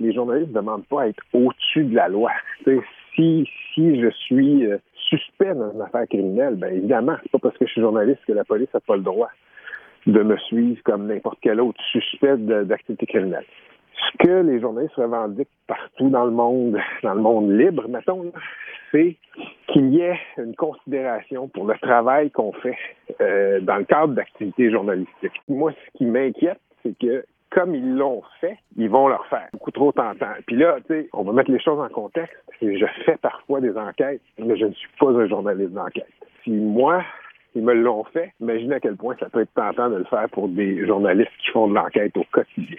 les journalistes ne demandent pas à être au-dessus de la loi. si, je suis euh, suspect dans une affaire criminelle, ben évidemment, c'est pas parce que je suis journaliste que la police n'a pas le droit de me suivre comme n'importe quel autre suspect d'activité criminelle. Ce que les journalistes revendiquent partout dans le monde, dans le monde libre, mettons, c'est qu'il y ait une considération pour le travail qu'on fait euh, dans le cadre d'activités journalistiques. Moi, ce qui m'inquiète, c'est que comme ils l'ont fait, ils vont leur faire beaucoup trop tentant. Puis là, tu sais, on va mettre les choses en contexte. Je fais parfois des enquêtes, mais je ne suis pas un journaliste d'enquête. Si moi, ils me l'ont fait, imaginez à quel point ça peut être tentant de le faire pour des journalistes qui font de l'enquête au quotidien.